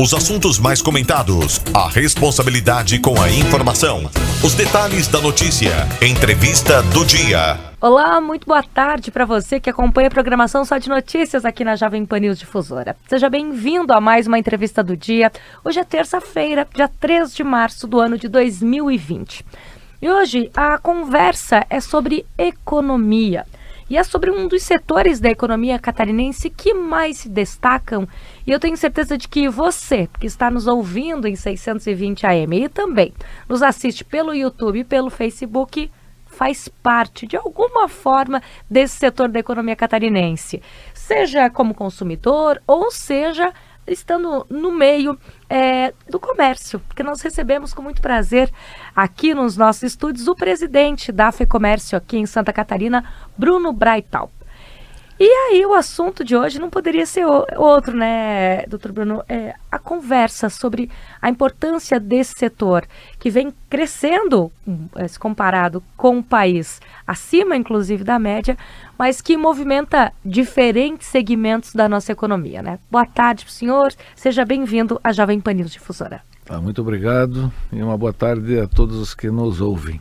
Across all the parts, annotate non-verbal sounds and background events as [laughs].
Os assuntos mais comentados, a responsabilidade com a informação, os detalhes da notícia, entrevista do dia. Olá, muito boa tarde para você que acompanha a programação Só de Notícias aqui na Jovem Pan News Difusora. Seja bem-vindo a mais uma entrevista do dia. Hoje é terça-feira, dia 3 de março do ano de 2020. E hoje a conversa é sobre economia. E é sobre um dos setores da economia catarinense que mais se destacam. E eu tenho certeza de que você, que está nos ouvindo em 620 AM e também nos assiste pelo YouTube e pelo Facebook, faz parte de alguma forma desse setor da economia catarinense, seja como consumidor ou seja estando no meio é, do comércio, porque nós recebemos com muito prazer aqui nos nossos estúdios o presidente da FEComércio aqui em Santa Catarina, Bruno Braital. E aí o assunto de hoje não poderia ser outro, né, doutor Bruno? É a conversa sobre a importância desse setor que vem crescendo, é, se comparado com o país acima, inclusive, da média, mas que movimenta diferentes segmentos da nossa economia, né? Boa tarde para o senhor, seja bem-vindo à Jovem Pan News Difusora. Ah, muito obrigado e uma boa tarde a todos os que nos ouvem.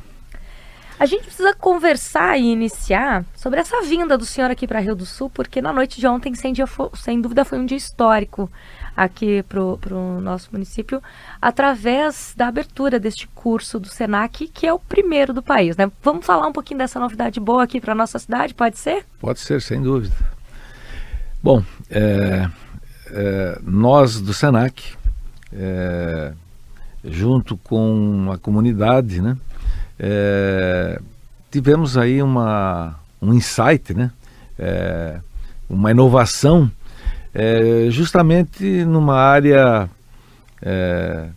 A gente precisa conversar e iniciar sobre essa vinda do senhor aqui para Rio do Sul, porque na noite de ontem, sem, sem dúvida, foi um dia histórico aqui para o nosso município, através da abertura deste curso do SENAC, que é o primeiro do país. Né? Vamos falar um pouquinho dessa novidade boa aqui para nossa cidade, pode ser? Pode ser, sem dúvida. Bom, é, é, nós do SENAC, é, junto com a comunidade, né, é, tivemos aí uma, um insight, né? É, uma inovação é, justamente numa área é,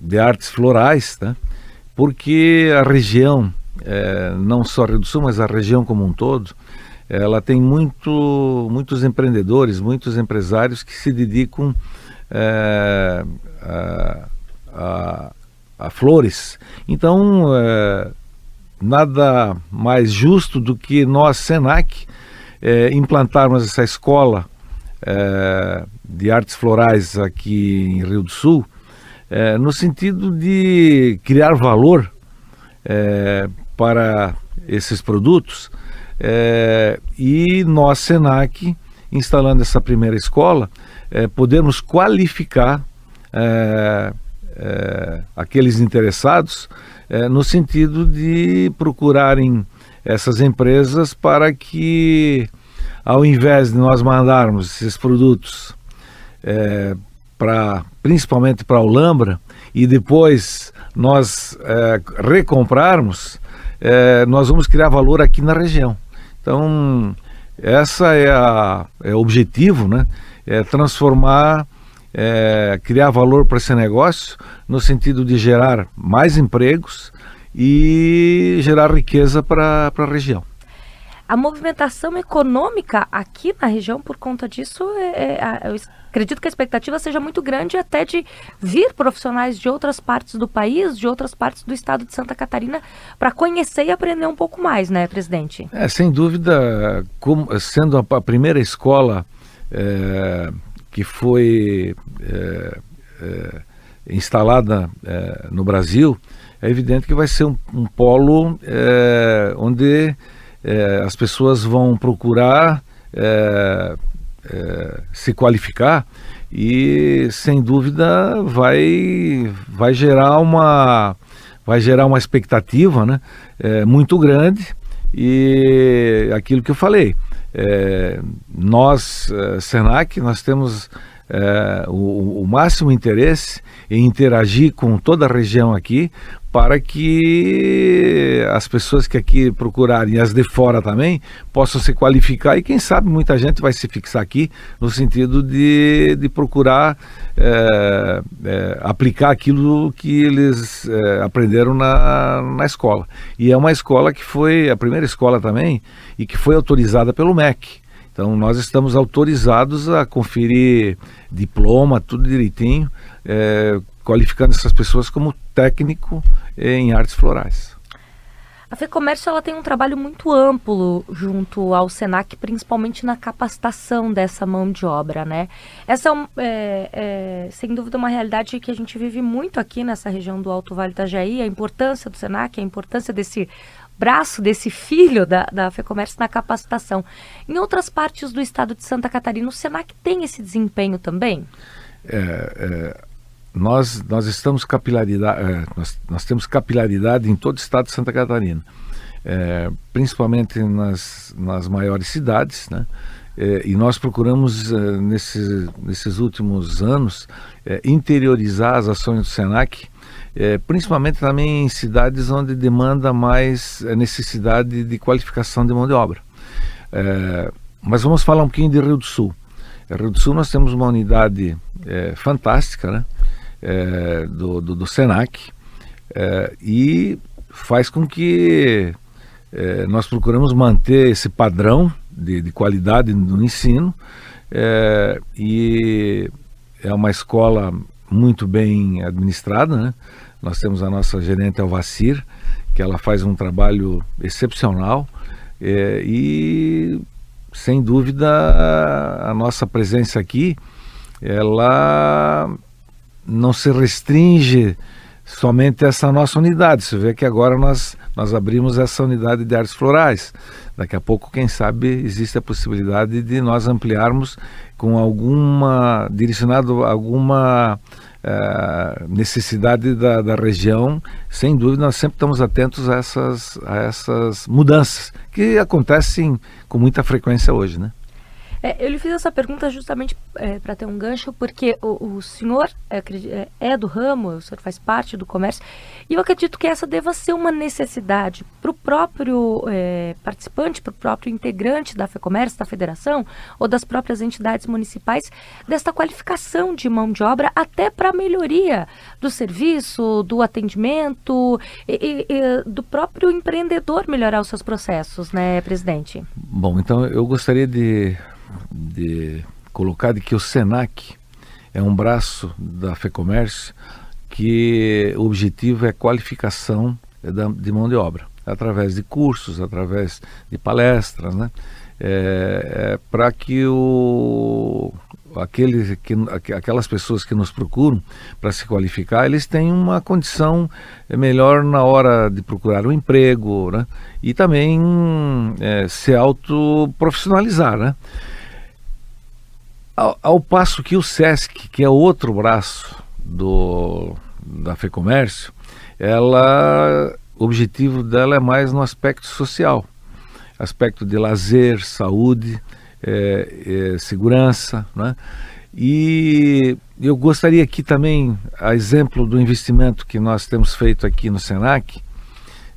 de artes florais, né? porque a região, é, não só Rio do Sul, mas a região como um todo, ela tem muito, muitos empreendedores, muitos empresários que se dedicam é, a, a a flores. Então, é, nada mais justo do que nós, SENAC, é, implantarmos essa escola é, de artes florais aqui em Rio do Sul, é, no sentido de criar valor é, para esses produtos. É, e nós, SENAC, instalando essa primeira escola, podemos qualificar é, aqueles interessados é, no sentido de procurarem essas empresas para que, ao invés de nós mandarmos esses produtos é, para principalmente para a Olambra e depois nós recomprarmos, nós vamos criar valor aqui na região. Então, essa é, a, é o objetivo, né? É transformar é, criar valor para esse negócio no sentido de gerar mais empregos e gerar riqueza para a região. A movimentação econômica aqui na região, por conta disso, é, é, eu acredito que a expectativa seja muito grande até de vir profissionais de outras partes do país, de outras partes do estado de Santa Catarina, para conhecer e aprender um pouco mais, né, presidente? É, sem dúvida, como, sendo a, a primeira escola é, que foi é, é, instalada é, no Brasil, é evidente que vai ser um, um polo é, onde é, as pessoas vão procurar é, se qualificar e sem dúvida vai vai gerar uma vai gerar uma expectativa né, muito grande. E aquilo que eu falei é, nós, é, Senac, nós temos é, o, o, máximo interesse em interagir com toda a região aqui para que as pessoas que aqui procurarem, as de fora também, possam se qualificar e quem sabe muita gente vai se fixar aqui no sentido de, de procurar é, é, aplicar aquilo que eles é, aprenderam na, na escola. E é uma escola que foi a primeira escola também e que foi autorizada pelo MEC. Então nós estamos autorizados a conferir diploma, tudo direitinho, é, qualificando essas pessoas como técnico em artes florais. A FEComércio ela tem um trabalho muito amplo junto ao SENAC, principalmente na capacitação dessa mão de obra, né? Essa é, é, é sem dúvida uma realidade que a gente vive muito aqui nessa região do Alto Vale da Jaí, a importância do Senac, a importância desse braço, desse filho da, da FEComércio na capacitação. Em outras partes do estado de Santa Catarina, o Senac tem esse desempenho também? É, é, nós, nós estamos capilaridade, é, nós, nós temos capilaridade em todo o estado de Santa Catarina, é, principalmente nas, nas maiores cidades, né? É, e nós procuramos, é, nesses, nesses últimos anos, é, interiorizar as ações do SENAC, é, principalmente também em cidades onde demanda mais necessidade de qualificação de mão de obra. Mas vamos falar um pouquinho de Rio do Sul. Rio do Sul nós temos uma unidade fantástica né? Do, do, do, SENAC e faz com que nós procuramos manter esse padrão de, de qualidade no ensino é, e é uma escola muito bem administrada, né? Nós temos a nossa gerente Alvacir, que ela faz um trabalho excepcional é, e sem dúvida a nossa presença aqui ela não se restringe somente essa nossa unidade. Você vê que agora nós, nós abrimos essa unidade de artes florais. Daqui a pouco, quem sabe, existe a possibilidade de nós ampliarmos com alguma, direcionado a alguma uh, necessidade da, da, região. Sem dúvida, nós sempre estamos atentos a essas, a essas mudanças que acontecem com muita frequência hoje, né? É, eu lhe fiz essa pergunta justamente é, para ter um gancho, porque o, o senhor é, é, é, do ramo, o senhor faz parte do comércio, e eu acredito que essa deva ser uma necessidade para o próprio é, participante, para o próprio integrante da FEComércio, da federação, ou das próprias entidades municipais, desta qualificação de mão de obra, até para a melhoria do serviço, do atendimento, e, e, do próprio empreendedor melhorar os seus processos, né, presidente? Bom, então eu gostaria de de colocar de que o SENAC é um braço da FEComércio que o objetivo é qualificação de mão de obra, através de cursos, através de palestras, né? É, é para que o, aqueles que, aquelas pessoas que nos procuram para se qualificar, eles tenham uma condição melhor na hora de procurar um emprego, né? E também é, se autoprofissionalizar, né? Ao, ao, passo que o SESC, que é outro braço do, da FEComércio, ela, o objetivo dela é mais no aspecto social, aspecto de lazer, saúde, é, é, segurança, né? E eu gostaria aqui também, a exemplo do investimento que nós temos feito aqui no Senac,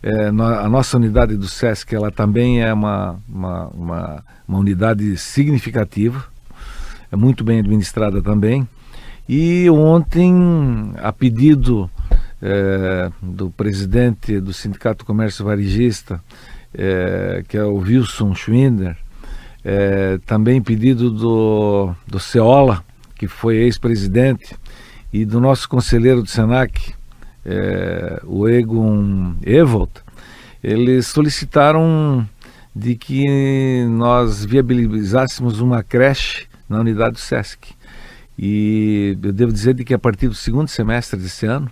é, a nossa unidade do SESC ela também é uma, uma, uma, uma unidade significativa, muito bem administrada também. E ontem, a pedido é, do presidente do Sindicato do Comércio Varejista, é, que é o Wilson Schwinder, é, também pedido do, do Ceola, que foi ex-presidente, e do nosso conselheiro do SENAC, é, o Egon Evolt, eles solicitaram de que nós viabilizássemos uma creche na unidade do SESC. E eu devo dizer de que a partir do segundo semestre desse ano,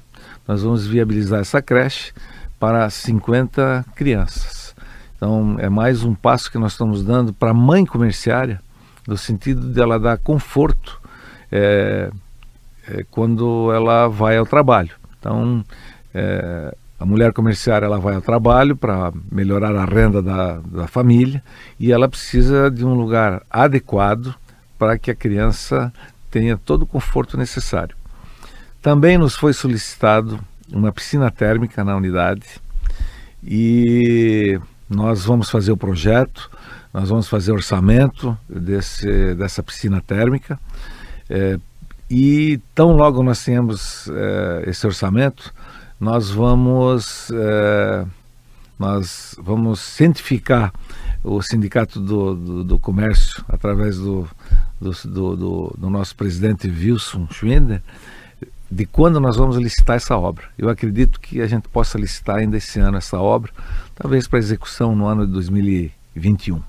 nós vamos viabilizar essa creche para 50 crianças. Então, é mais um passo que nós estamos dando para a mãe comerciária, no sentido de ela dar conforto é, é, quando ela vai ao trabalho. Então, é, a mulher comerciária ela vai ao trabalho para melhorar a renda da, da família e ela precisa de um lugar adequado para que a criança tenha todo o conforto necessário. Também nos foi solicitado uma piscina térmica na unidade e nós vamos fazer o projeto, nós vamos fazer orçamento desse, dessa piscina térmica é, e tão logo nós tenhamos é, esse orçamento, nós vamos é, nós vamos cientificar o sindicato do, do, do comércio através do do, do, do, do nosso presidente Wilson Schwinder de quando nós vamos licitar essa obra. Eu acredito que a gente possa licitar ainda esse ano essa obra, talvez para execução no ano de 2021.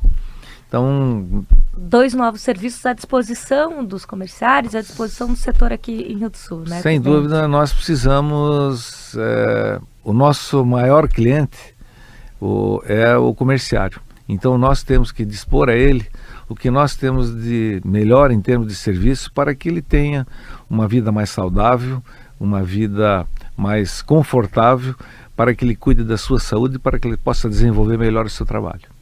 Então, dois novos serviços à disposição dos comerciários, à disposição do setor aqui em Rio do Sul, né? Sem dúvida, nós precisamos. É, o nosso maior cliente o, é o comerciário. Então nós temos que dispor a ele o que nós temos de melhor em termos de serviço para que ele tenha uma vida mais saudável, uma vida mais confortável, para que ele cuide da sua saúde e para que ele possa desenvolver melhor o seu trabalho.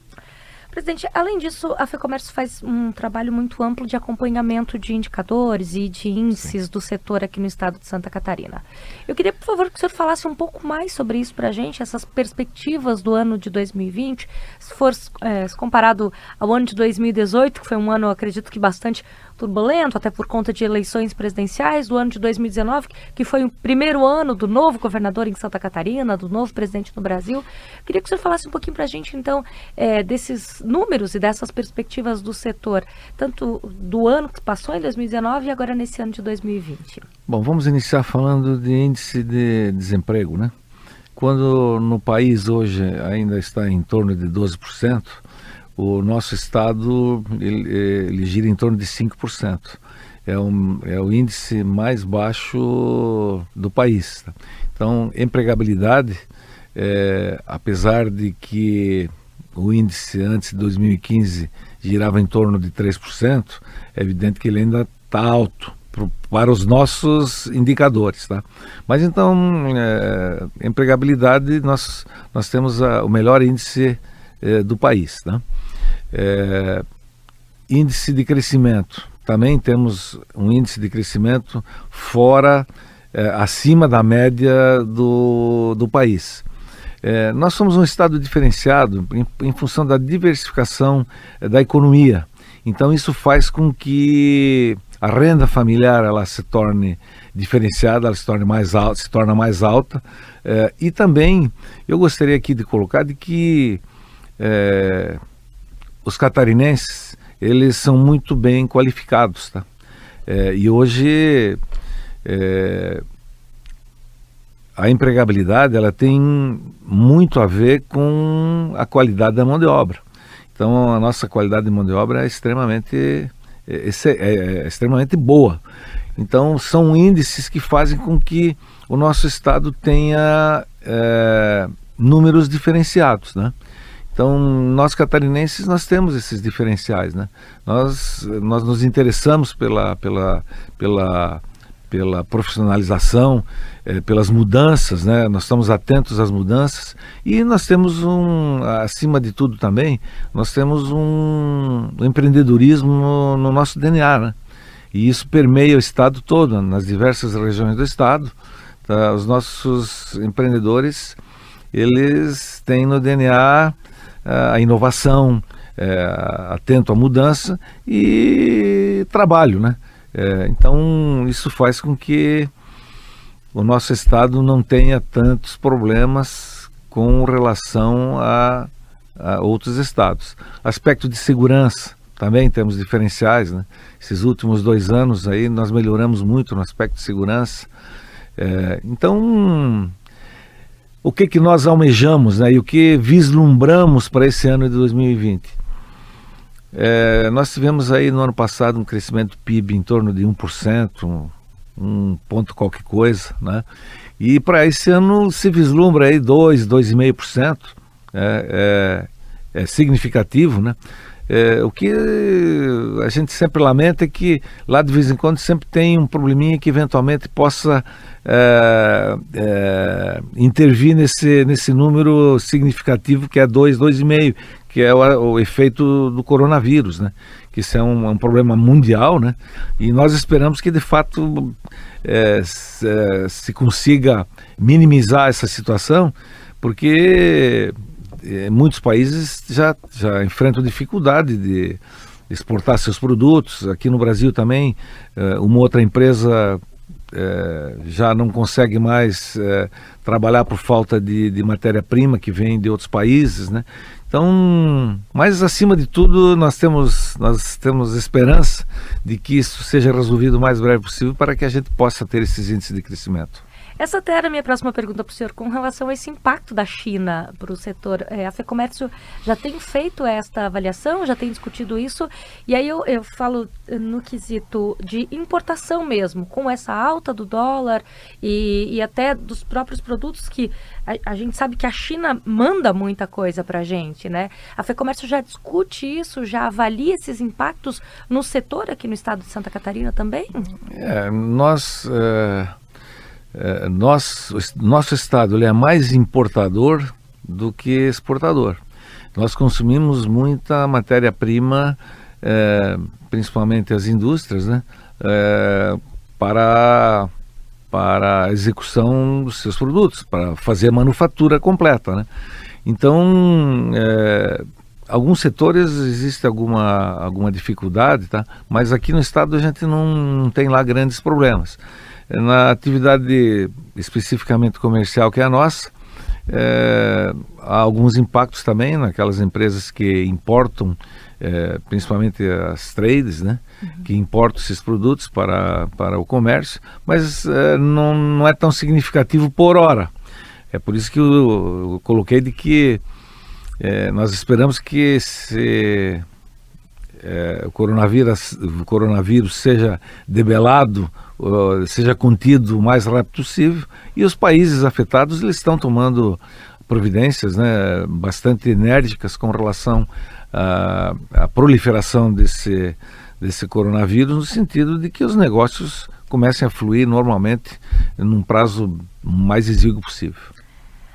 Presidente, além disso, a FEComércio faz um trabalho muito amplo de acompanhamento de indicadores e de índices Sim. do setor aqui no estado de Santa Catarina. Eu queria, por favor, que o senhor falasse um pouco mais sobre isso para a gente, essas perspectivas do ano de 2020, se for é, comparado ao ano de 2018, que foi um ano, acredito que bastante turbulento, até por conta de eleições presidenciais do ano de 2019, que foi o primeiro ano do novo governador em Santa Catarina, do novo presidente no Brasil. Queria que o senhor falasse um pouquinho para a gente, então, é, desses números e dessas perspectivas do setor, tanto do ano que passou em 2019 e agora nesse ano de 2020. Bom, vamos iniciar falando de índice de desemprego, né? Quando no país hoje ainda está em torno de 12%, o nosso estado ele, ele gira em torno de 5%. É, um, é o índice mais baixo do país. Tá? Então, empregabilidade, é, apesar de que o índice antes de 2015 girava em torno de 3%, é evidente que ele ainda está alto para os nossos indicadores. Tá? Mas então, é, empregabilidade, nós, nós temos a, o melhor índice é, do país. Tá? É, índice de crescimento. Também temos um índice de crescimento fora, é, acima da média do, do país. É, nós somos um estado diferenciado em, em função da diversificação é, da economia. Então isso faz com que a renda familiar ela se torne diferenciada, ela se torne mais alta, se torna mais alta. É, e também eu gostaria aqui de colocar de que é, os catarinenses eles são muito bem qualificados, tá? É, e hoje é, a empregabilidade ela tem muito a ver com a qualidade da mão de obra. Então a nossa qualidade de mão de obra é extremamente é, é, é extremamente boa. Então são índices que fazem com que o nosso estado tenha é, números diferenciados, né? Então, nós catarinenses, nós temos esses diferenciais, né? Nós, nós nos interessamos pela, pela, pela, pela profissionalização, eh, pelas mudanças, né? Nós estamos atentos às mudanças e nós temos um, acima de tudo também, nós temos um, empreendedorismo no, no, nosso DNA, né? E isso permeia o estado todo, nas diversas regiões do estado. Tá? Os nossos empreendedores, eles têm no DNA a inovação, é, atento à mudança e trabalho, né? É, então isso faz com que o nosso estado não tenha tantos problemas com relação a, a outros estados. Aspecto de segurança também temos diferenciais, né? Esses últimos dois anos aí nós melhoramos muito no aspecto de segurança. É, então o que, que nós almejamos né, e o que vislumbramos para esse ano de 2020. É, nós tivemos aí no ano passado um crescimento PIB em torno de 1%, um, um ponto qualquer coisa, né? E para esse ano se vislumbra aí 2, 2,5%, é, é, é significativo, né? É, o que a gente sempre lamenta é que lá de vez em quando sempre tem um probleminha que eventualmente possa é, é, intervir nesse, nesse número significativo que é 2, 2,5, que é o, o, efeito do coronavírus, né? Que isso é um, um, problema mundial, né? E nós esperamos que de fato é, se, é, se consiga minimizar essa situação, porque é, muitos países já, já enfrentam dificuldade de exportar seus produtos. Aqui no Brasil também, é, uma outra empresa é, já não consegue mais trabalhar por falta de, de matéria-prima que vem de outros países, né? Então, mas acima de tudo, nós temos, nós temos esperança de que isso seja resolvido o mais breve possível para que a gente possa ter esses índices de crescimento. Essa até era a minha próxima pergunta para o senhor, com relação a esse impacto da China para o setor. É, a FEComércio já tem feito esta avaliação, já tem discutido isso, e aí eu, eu falo eh, no quesito de importação mesmo, com essa alta do dólar e, e até dos próprios produtos que a, a, gente sabe que a China manda muita coisa para a gente, né? A FEComércio já discute isso, já avalia esses impactos no setor aqui no estado de Santa Catarina também? É, nós... Uh é, nós, nosso estado ele é mais importador do que exportador. Nós consumimos muita matéria-prima, é, principalmente as indústrias, né, é, para, para a execução dos seus produtos, para fazer a manufatura completa. Né? Então, é, alguns setores existe alguma, alguma dificuldade, tá? mas aqui no estado a gente não, não tem lá grandes problemas. Na atividade especificamente comercial que é a nossa, é, há alguns impactos também naquelas empresas que importam, é, principalmente as trades, né, uhum. que importam esses produtos para, para o comércio, mas é, não, não é tão significativo por hora. É por isso que eu, eu coloquei de que é, nós esperamos que esse, é, o, coronavírus, o coronavírus seja debelado seja contido o mais rápido possível e os países afetados eles estão tomando providências né, bastante enérgicas com relação à, à proliferação desse, desse coronavírus, no sentido de que os negócios comecem a fluir normalmente num prazo mais exíguo possível.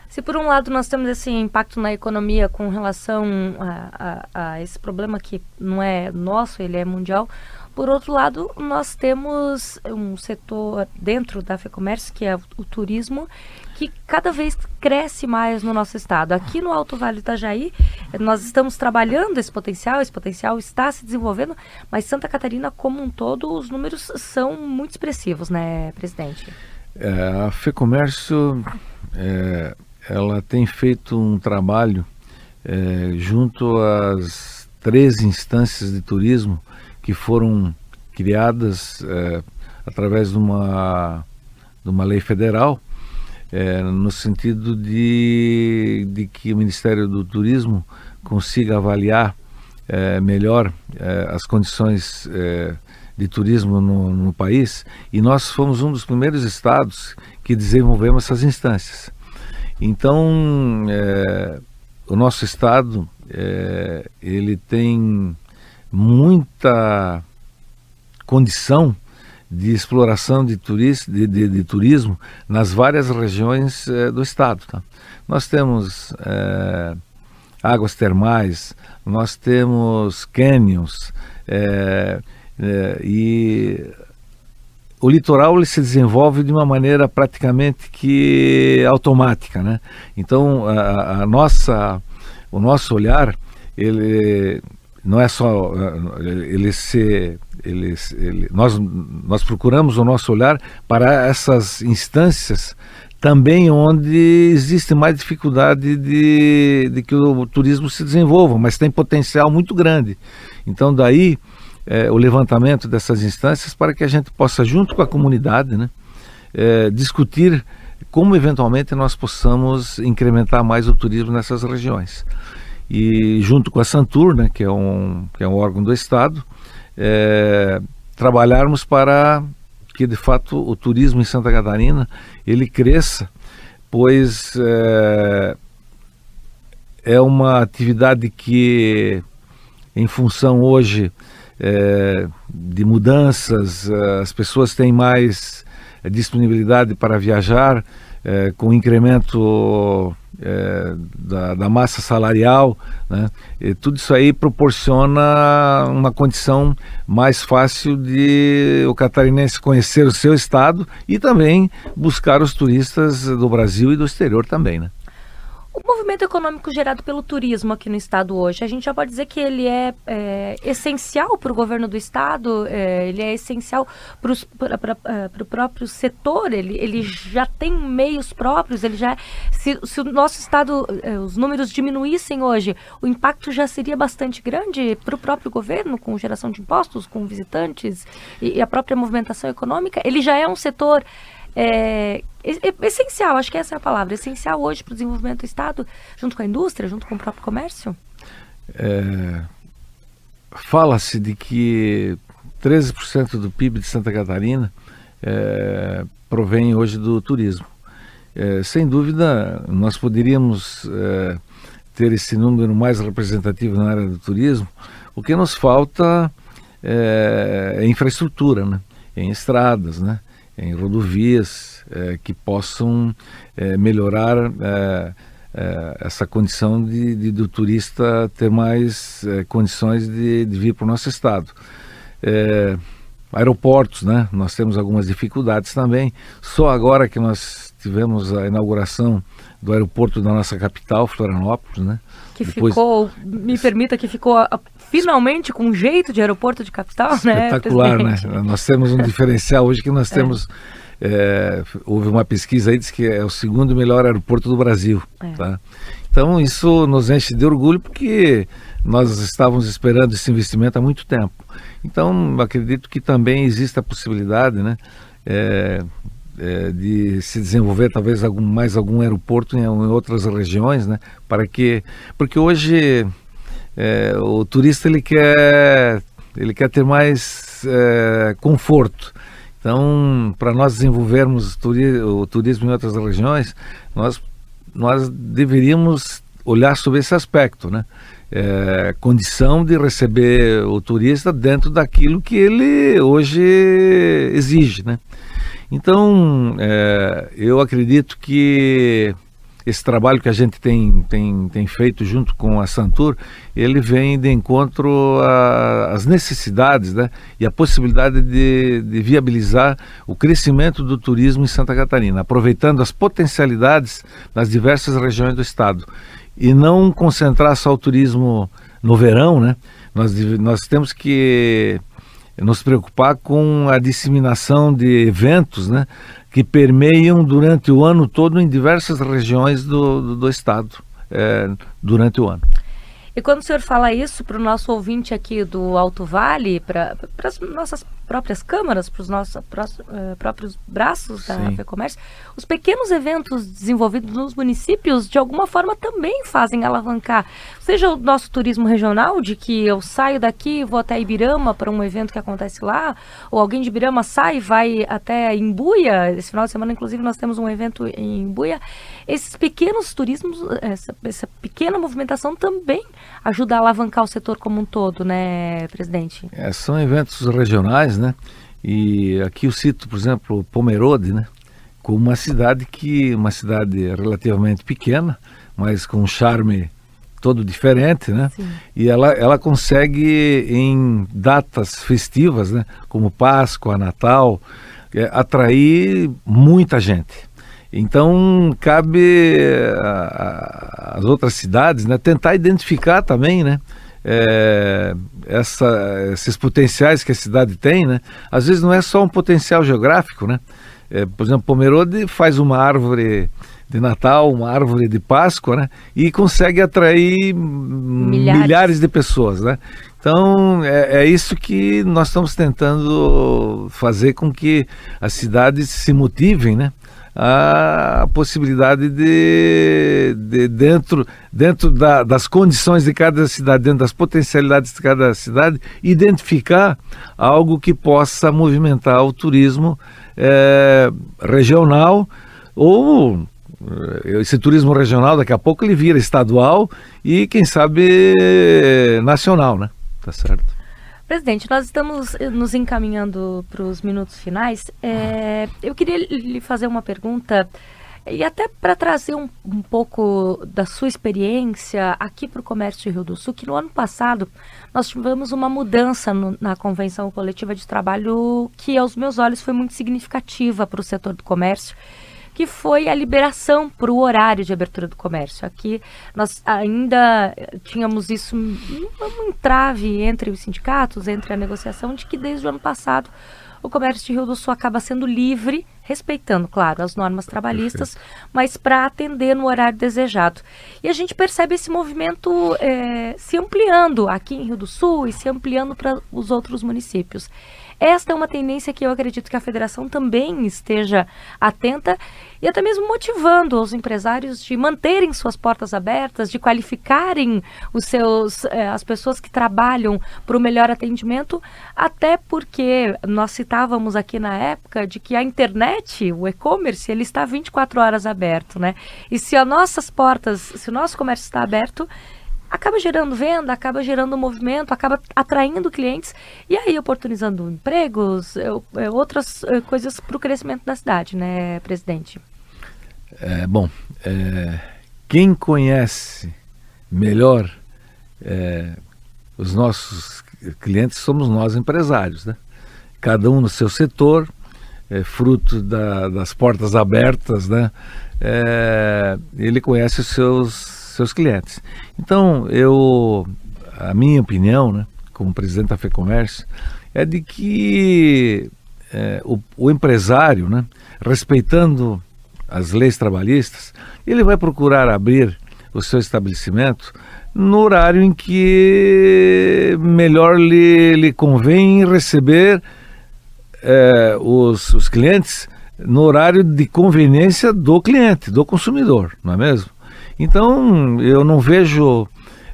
Se por um lado nós temos esse impacto na economia com relação a, a, a esse problema que não é nosso, ele é mundial, por outro lado, nós temos um setor dentro da FEComércio, que é o turismo, que cada vez cresce mais no nosso estado. Aqui no Alto Vale do Itajaí, nós estamos trabalhando esse potencial, esse potencial está se desenvolvendo, mas Santa Catarina como um todo, os números são muito expressivos, né, presidente? É, a FEComércio, é, ela tem feito um trabalho é, junto às três instâncias de turismo que foram criadas é, através de uma, de uma lei federal, é, no sentido de, de que o Ministério do Turismo consiga avaliar é, melhor as condições de turismo no, no, país e nós fomos um dos primeiros estados que desenvolvemos essas instâncias. Então, o nosso estado ele tem muita condição de exploração de, turista, de, de, de turismo nas várias regiões eh, do estado. Tá? Nós temos eh, águas termais, nós temos canyons eh, e o litoral ele se desenvolve de uma maneira praticamente que automática, né? Então a, a nossa, o nosso olhar ele não é só eh, ele se ele, ele, nós nós procuramos o nosso olhar para essas instâncias também onde existe mais dificuldade de, de que o turismo se desenvolva, mas tem potencial muito grande. Então daí é, o levantamento dessas instâncias para que a gente possa junto com a comunidade, né, é, discutir como eventualmente nós possamos incrementar mais o turismo nessas regiões e junto com a Santur, né, que, é um, que é um órgão do Estado, é, trabalharmos para que de fato o turismo em Santa Catarina ele cresça, pois é, é uma atividade que, em função hoje é, de mudanças, as pessoas têm mais disponibilidade para viajar, é, com incremento é, da, da, massa salarial, né? Tudo isso aí proporciona uma condição mais fácil de o catarinense conhecer o seu estado e também buscar os turistas do Brasil e do exterior também, né? O movimento econômico gerado pelo turismo aqui no estado hoje, a gente já pode dizer que ele é, é essencial para o governo do estado, é, ele é essencial para o próprio setor, ele, ele já tem meios próprios, ele já se, se o nosso estado, é, os números diminuíssem hoje, o impacto já seria bastante grande para o próprio governo, com geração de impostos, com visitantes e, e a própria movimentação econômica. Ele já é um setor é, é, essencial, acho que essa é a palavra, essencial hoje para o desenvolvimento do Estado, junto com a indústria, junto com o próprio comércio? É, Fala-se de que 13% do PIB de Santa Catarina é, provém hoje do turismo. É, sem dúvida, nós poderíamos é, ter esse número mais representativo na área do turismo. O que nos falta é, é infraestrutura, né? em estradas, né? Em rodovias é, que possam é, melhorar é, essa condição de, de, do turista ter mais condições de, de vir para o nosso estado aeroportos, né? Nós temos algumas dificuldades também. Só agora que nós tivemos a inauguração do aeroporto da nossa capital, Florianópolis, né? Que Depois... ficou, me permita que ficou a, finalmente com um jeito de aeroporto de capital, né? Espetacular, né? Nós temos um diferencial hoje que nós é. temos. É, houve uma pesquisa aí diz que é o segundo melhor aeroporto do Brasil, é. tá? Então isso nos enche de orgulho porque nós estávamos esperando esse investimento há muito tempo. Então, acredito que também existe a possibilidade né, é, é, de se desenvolver talvez algum, mais algum aeroporto em, em, outras regiões, né, para que, porque hoje é, o turista ele quer, ele quer ter mais é, conforto. Então, para nós desenvolvermos turi o turismo em outras regiões, nós, nós deveríamos olhar sobre esse aspecto, né? é, condição de receber o turista dentro daquilo que ele hoje exige, né? Então, é, eu acredito que esse trabalho que a gente tem, tem, tem feito junto com a Santur, ele vem de encontro às necessidades né, e a possibilidade de, de viabilizar o crescimento do turismo em Santa Catarina, aproveitando as potencialidades das diversas regiões do estado e não concentrar só o turismo no verão, né? Nós, nós temos que nos preocupar com a disseminação de eventos, né? Que permeiam durante o ano todo em diversas regiões do, do, do estado, é, durante o ano. E quando o senhor fala isso para o nosso ouvinte aqui do Alto Vale, para as nossas próprias câmaras, para os nossos uh, próprios braços da FEComércio, os pequenos eventos desenvolvidos nos municípios, de alguma forma, também fazem alavancar, seja o nosso turismo regional, de que eu saio daqui vou até Ibirama para um evento que acontece lá, ou alguém de Ibirama sai e vai até Imbuia, esse final de semana, inclusive, nós temos um evento em Imbuia. Esses pequenos turismos, essa, essa pequena movimentação também ajuda a alavancar o setor como um todo, né, presidente? É, são eventos regionais, né? E aqui eu cito, por exemplo, Pomerode, né? Como uma cidade que, uma cidade relativamente pequena, mas com um charme todo diferente, né? Sim. E ela, ela consegue em datas festivas, né? Como Páscoa, Natal, é, atrair muita gente. Então cabe às outras cidades, né? Tentar identificar também, né? é, essa, esses potenciais que a cidade tem, né? Às vezes não é só um potencial geográfico, né? É, por exemplo, Pomerode faz uma árvore de Natal, uma árvore de Páscoa, né? E consegue atrair milhares, milhares de pessoas, né? Então é, é, isso que nós estamos tentando fazer com que as cidades se motivem, né? A possibilidade de, de dentro, dentro da, das condições de cada cidade, dentro das potencialidades de cada cidade, identificar algo que possa movimentar o turismo é, regional ou eh, esse turismo regional daqui a pouco ele vira estadual e quem sabe nacional, né? Tá certo. Presidente, nós estamos eh, nos encaminhando para os minutos finais. É, eu queria lhe fazer uma pergunta e até para trazer um, um, pouco da sua experiência aqui para o Comércio Rio do Sul, que no ano passado nós tivemos uma mudança no, na Convenção Coletiva de Trabalho que, aos meus olhos, foi muito significativa para o setor do comércio que foi a liberação para o horário de abertura do comércio. Aqui nós ainda tínhamos isso um, um entrave entre os sindicatos, entre a negociação, de que desde o ano passado o comércio de Rio do Sul acaba sendo livre, respeitando, claro, as normas trabalhistas, Perfeito. mas para atender no horário desejado. E a gente percebe esse movimento é, se ampliando aqui em Rio do Sul e se ampliando para os outros municípios. Esta é uma tendência que eu acredito que a federação também esteja atenta e até mesmo motivando os empresários de manterem suas portas abertas, de qualificarem os seus, eh, as pessoas que trabalham para o melhor atendimento, até porque nós citávamos aqui na época de que a internet, o e-commerce, ele está 24 horas aberto, né? E se as nossas portas, se o nosso comércio está aberto, acaba gerando venda, acaba gerando movimento, acaba atraindo clientes e aí oportunizando empregos, outras coisas para o crescimento da cidade, né, presidente? É, bom, é, quem conhece melhor é, os nossos clientes somos nós empresários, né? Cada um no seu setor, é, fruto da, das portas abertas, né? É, ele conhece os seus seus clientes. Então, eu, a minha opinião, né, como presidente da FEComércio, é de que é, o, o, empresário, né, respeitando as leis trabalhistas, ele vai procurar abrir o seu estabelecimento no horário em que melhor lhe, lhe convém receber é, os, os clientes no horário de conveniência do cliente, do consumidor, não é mesmo? Então, eu não vejo.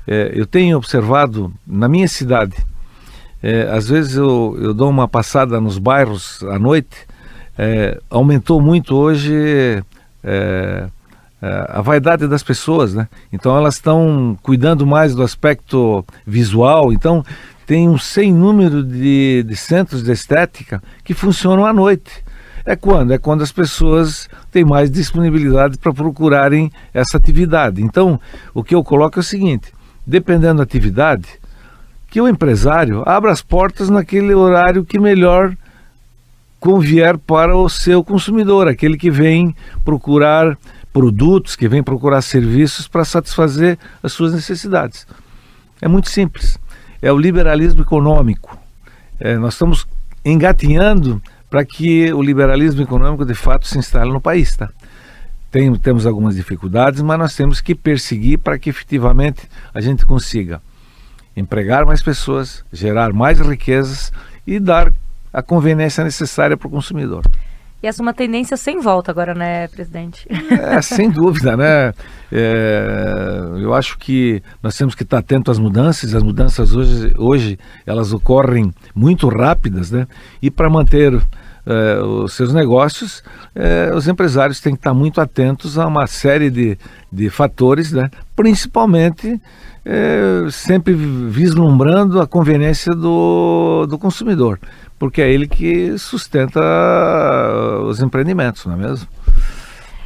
É, eu tenho observado na minha cidade, é, às vezes eu, eu dou uma passada nos bairros à noite, é, aumentou muito hoje é, é, a vaidade das pessoas, né? Então elas estão cuidando mais do aspecto visual, então tem um sem número de, de centros de estética que funcionam à noite. É quando? É quando as pessoas têm mais disponibilidade para procurarem essa atividade. Então, o que eu coloco é o seguinte: dependendo da atividade, que o empresário abra as portas naquele horário que melhor convier para o seu consumidor, aquele que vem procurar produtos, que vem procurar serviços para satisfazer as suas necessidades. É muito simples. É o liberalismo econômico. É, nós estamos engatinhando para que o liberalismo econômico de fato se instale no país. Tá? Tem, temos algumas dificuldades, mas nós temos que perseguir para que efetivamente a gente consiga empregar mais pessoas, gerar mais riquezas e dar a conveniência necessária para o consumidor. E essa é uma tendência sem volta agora, né, presidente? É, sem [laughs] dúvida, né? É, eu acho que nós temos que estar atentos às mudanças. As mudanças hoje, hoje elas ocorrem muito rápidas, né? E para manter eh, os seus negócios, eh, os empresários têm que estar muito atentos a uma série de, de fatores, né? principalmente eh, sempre vislumbrando a conveniência do, do consumidor, porque é ele que sustenta os empreendimentos, não é mesmo?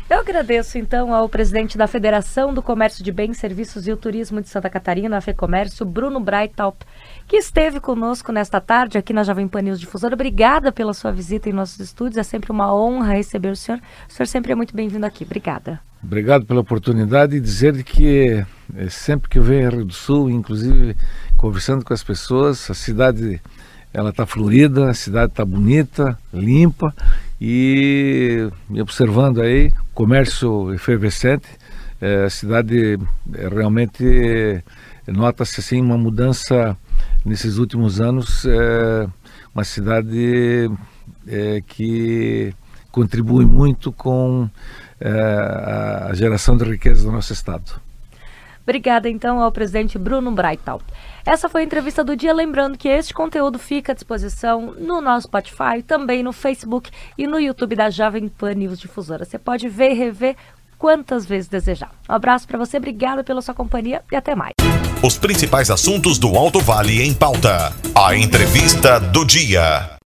Eu agradeço então ao presidente da Federação do Comércio de Bens, Serviços e o Turismo de Santa Catarina, a FEComércio, Bruno Breithaupt, que esteve conosco nesta tarde aqui na Jovem Pan News Difusora. Obrigada pela sua visita em nossos estúdios. É sempre uma honra receber o senhor. O senhor sempre é muito bem-vindo aqui. Obrigada. Obrigado pela oportunidade e dizer que é, sempre que eu venho a Rio do Sul, inclusive conversando com as pessoas, a cidade ela está florida, a cidade está bonita, limpa e observando aí comércio efervescente, é, a cidade é, realmente nota-se assim uma mudança nesses últimos anos é uma cidade é, que contribui muito com é, a geração de riqueza do nosso estado. Obrigada então ao presidente Bruno Breithaupt. Essa foi a entrevista do dia, lembrando que este conteúdo fica à disposição no nosso Spotify, também no Facebook e no YouTube da Jovem Pan News Difusora. Você pode ver e rever quantas vezes desejar. Um abraço para você, obrigada pela sua companhia e até mais. Os principais assuntos do Alto Vale em pauta. A entrevista do dia.